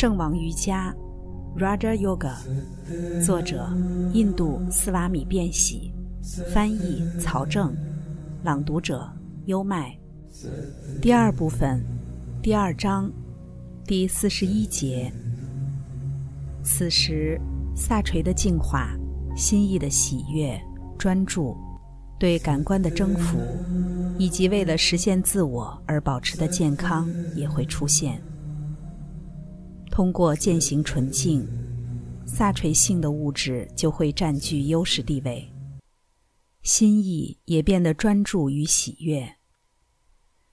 圣王瑜伽 （Raja Yoga），作者印度斯瓦米·变喜，翻译曹正，朗读者优麦。第二部分，第二章，第四十一节。此时，萨垂的净化、心意的喜悦、专注、对感官的征服，以及为了实现自我而保持的健康也会出现。通过践行纯净，萨垂性的物质就会占据优势地位，心意也变得专注与喜悦。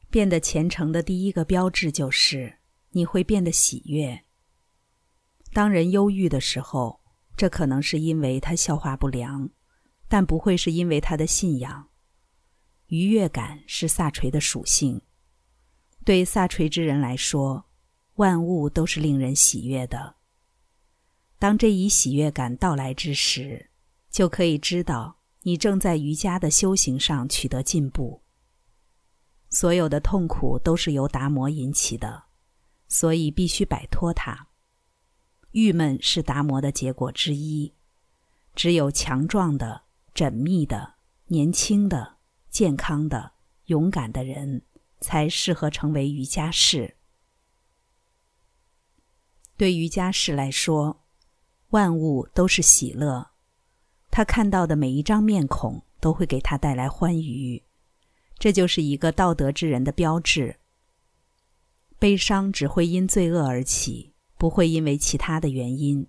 变得虔诚的第一个标志就是你会变得喜悦。当人忧郁的时候，这可能是因为他消化不良，但不会是因为他的信仰。愉悦感是萨垂的属性，对萨垂之人来说。万物都是令人喜悦的。当这一喜悦感到来之时，就可以知道你正在瑜伽的修行上取得进步。所有的痛苦都是由达摩引起的，所以必须摆脱它。郁闷是达摩的结果之一。只有强壮的、缜密的、年轻的、健康的、勇敢的人，才适合成为瑜伽士。对瑜伽士来说，万物都是喜乐。他看到的每一张面孔都会给他带来欢愉，这就是一个道德之人的标志。悲伤只会因罪恶而起，不会因为其他的原因。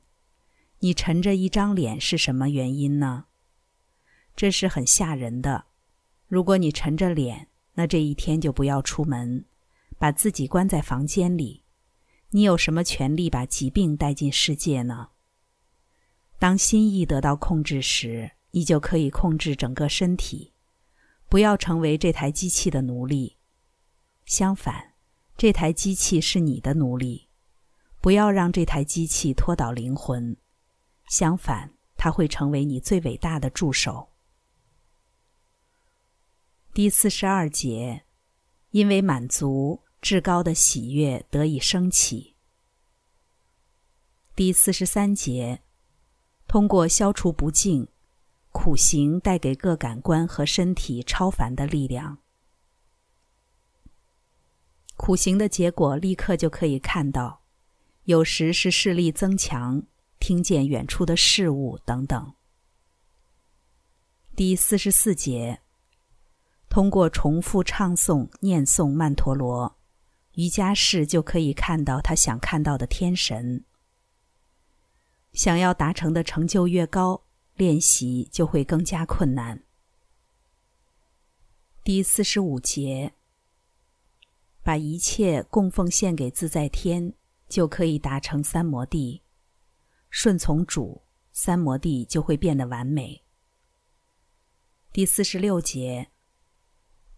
你沉着一张脸是什么原因呢？这是很吓人的。如果你沉着脸，那这一天就不要出门，把自己关在房间里。你有什么权利把疾病带进世界呢？当心意得到控制时，你就可以控制整个身体。不要成为这台机器的奴隶。相反，这台机器是你的奴隶。不要让这台机器拖倒灵魂。相反，它会成为你最伟大的助手。第四十二节，因为满足。至高的喜悦得以升起。第四十三节，通过消除不净，苦行带给各感官和身体超凡的力量。苦行的结果立刻就可以看到，有时是视力增强，听见远处的事物等等。第四十四节，通过重复唱诵、念诵曼陀罗。瑜伽士就可以看到他想看到的天神。想要达成的成就越高，练习就会更加困难。第四十五节，把一切供奉献给自在天，就可以达成三摩地。顺从主，三摩地就会变得完美。第四十六节，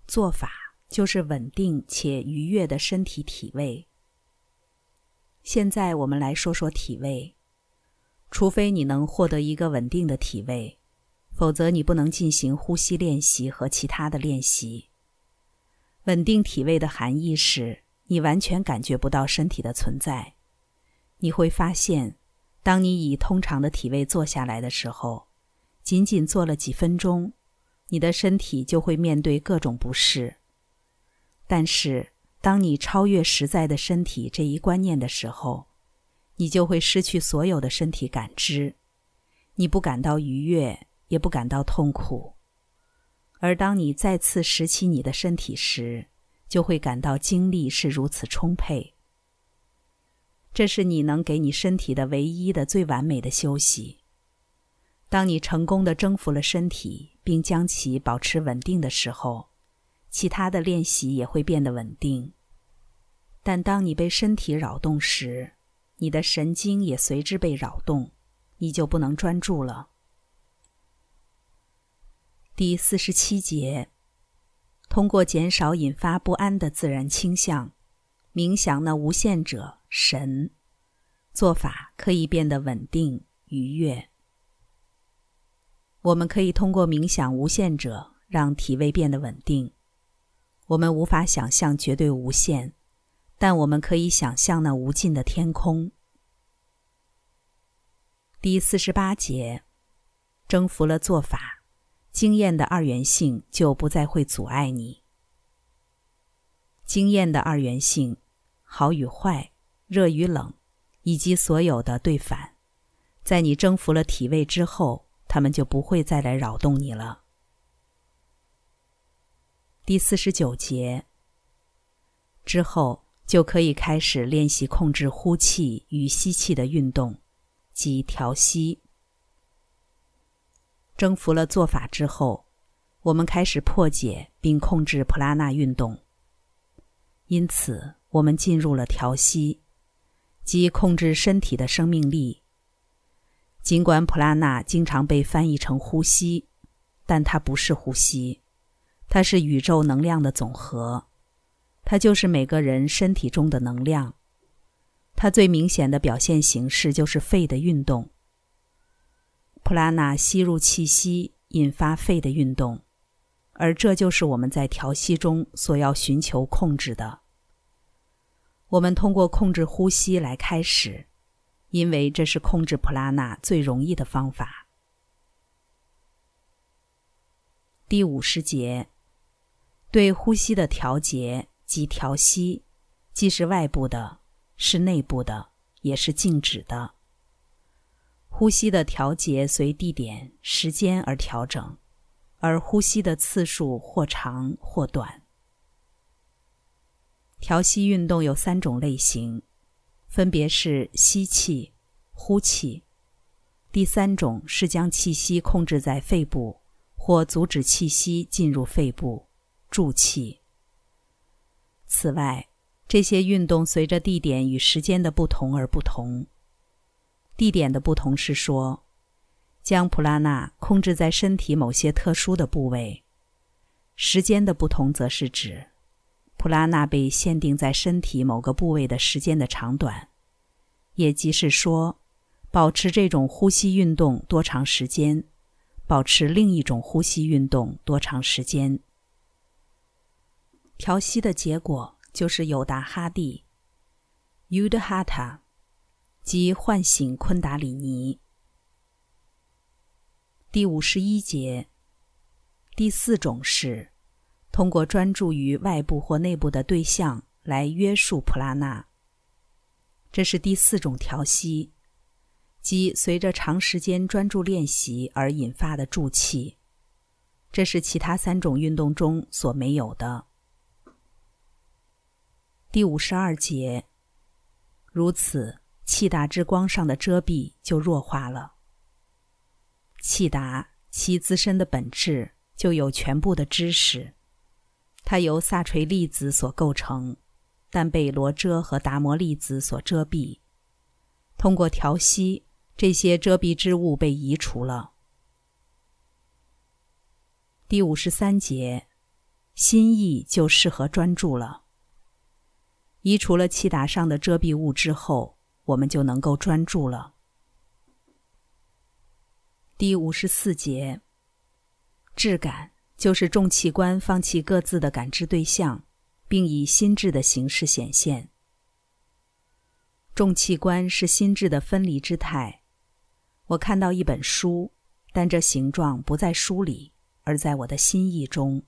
做法。就是稳定且愉悦的身体体位。现在我们来说说体位。除非你能获得一个稳定的体位，否则你不能进行呼吸练习和其他的练习。稳定体位的含义是你完全感觉不到身体的存在。你会发现，当你以通常的体位坐下来的时候，仅仅坐了几分钟，你的身体就会面对各种不适。但是，当你超越实在的身体这一观念的时候，你就会失去所有的身体感知，你不感到愉悦，也不感到痛苦。而当你再次拾起你的身体时，就会感到精力是如此充沛。这是你能给你身体的唯一的最完美的休息。当你成功的征服了身体，并将其保持稳定的时候。其他的练习也会变得稳定，但当你被身体扰动时，你的神经也随之被扰动，你就不能专注了。第四十七节，通过减少引发不安的自然倾向，冥想那无限者神，做法可以变得稳定愉悦。我们可以通过冥想无限者让体位变得稳定。我们无法想象绝对无限，但我们可以想象那无尽的天空，第四十八节，征服了做法，经验的二元性就不再会阻碍你。经验的二元性，好与坏，热与冷，以及所有的对反，在你征服了体位之后，他们就不会再来扰动你了。第四十九节之后，就可以开始练习控制呼气与吸气的运动，即调息。征服了做法之后，我们开始破解并控制普拉纳运动。因此，我们进入了调息，即控制身体的生命力。尽管普拉纳经常被翻译成呼吸，但它不是呼吸，它是宇宙能量的总和，它就是每个人身体中的能量。它最明显的表现形式就是肺的运动。普拉纳吸入气息，引发肺的运动。而这就是我们在调息中所要寻求控制的。我们通过控制呼吸来开始，因为这是控制普拉纳最容易的方法。第五十节，对呼吸的调节及调息，既是外部的，是内部的，也是静止的。呼吸的调节随地点、时间而调整。而呼吸的次数或长或短。调息运动有三种类型，分别是吸气、呼气。第三种是将气息控制在肺部，或阻止气息进入肺部，助气。此外，这些运动随着地点与时间的不同而不同。地点的不同是说。将普拉纳控制在身体某些特殊的部位，时间的不同则是指普拉纳被限定在身体某个部位的时间的长短，也即是说，保持这种呼吸运动多长时间，保持另一种呼吸运动多长时间。调息的结果就是有达哈蒂 （Udhata），即唤醒昆达里尼。第五十一节，第四种是通过专注于外部或内部的对象来约束普拉纳。这是第四种调息，即随着长时间专注练习而引发的助气。这是其他三种运动中所没有的。第五十二节，如此，气达之光上的遮蔽就弱化了。气达其自身的本质就有全部的知识，它由萨垂粒子所构成，但被罗遮和达摩粒子所遮蔽。通过调息，这些遮蔽之物被移除了。第五十三节，心意就适合专注了。移除了气达上的遮蔽物之后，我们就能够专注了。第五十四节，质感就是众器官放弃各自的感知对象，并以心智的形式显现。众器官是心智的分离之态。我看到一本书，但这形状不在书里，而在我的心意中。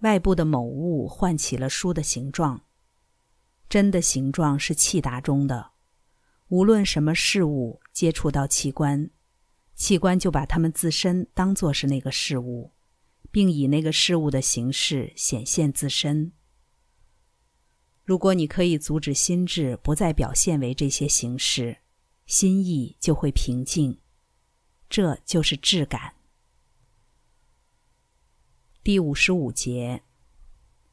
外部的某物唤起了书的形状，真的形状是气达中的。无论什么事物接触到器官。器官就把它们自身当作是那个事物，并以那个事物的形式显现自身。如果你可以阻止心智不再表现为这些形式，心意就会平静。这就是质感。第五十五节，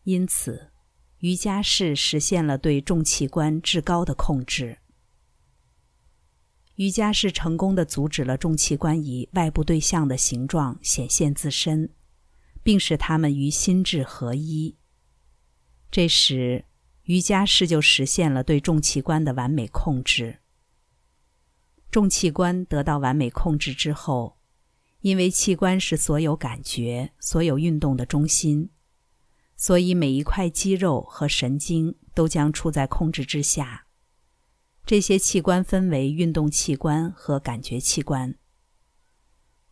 因此，瑜伽士实现了对众器官至高的控制。瑜伽是成功的阻止了众器官以外部对象的形状显现自身，并使它们与心智合一。这时，瑜伽士就实现了对众器官的完美控制。众器官得到完美控制之后，因为器官是所有感觉、所有运动的中心，所以每一块肌肉和神经都将处在控制之下。这些器官分为运动器官和感觉器官。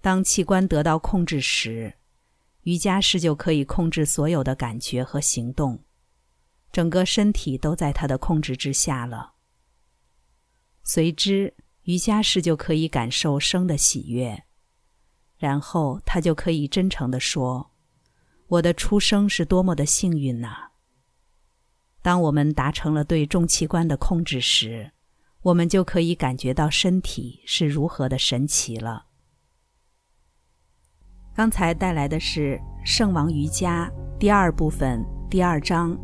当器官得到控制时，瑜伽师就可以控制所有的感觉和行动，整个身体都在他的控制之下了。随之，瑜伽师就可以感受生的喜悦，然后他就可以真诚地说：“我的出生是多么的幸运呐！”当我们达成了对重器官的控制时，我们就可以感觉到身体是如何的神奇了。刚才带来的是《圣王瑜伽》第二部分第二章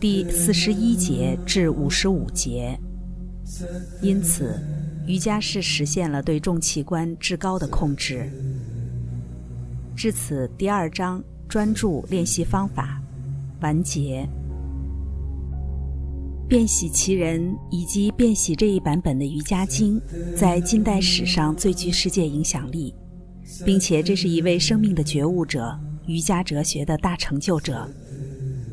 第四十一节至五十五节。因此，瑜伽是实现了对重器官至高的控制。至此，第二章专注练习方法完结。变喜其人以及变喜这一版本的瑜伽经，在近代史上最具世界影响力，并且这是一位生命的觉悟者、瑜伽哲学的大成就者。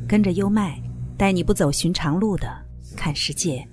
跟着优麦，带你不走寻常路的看世界。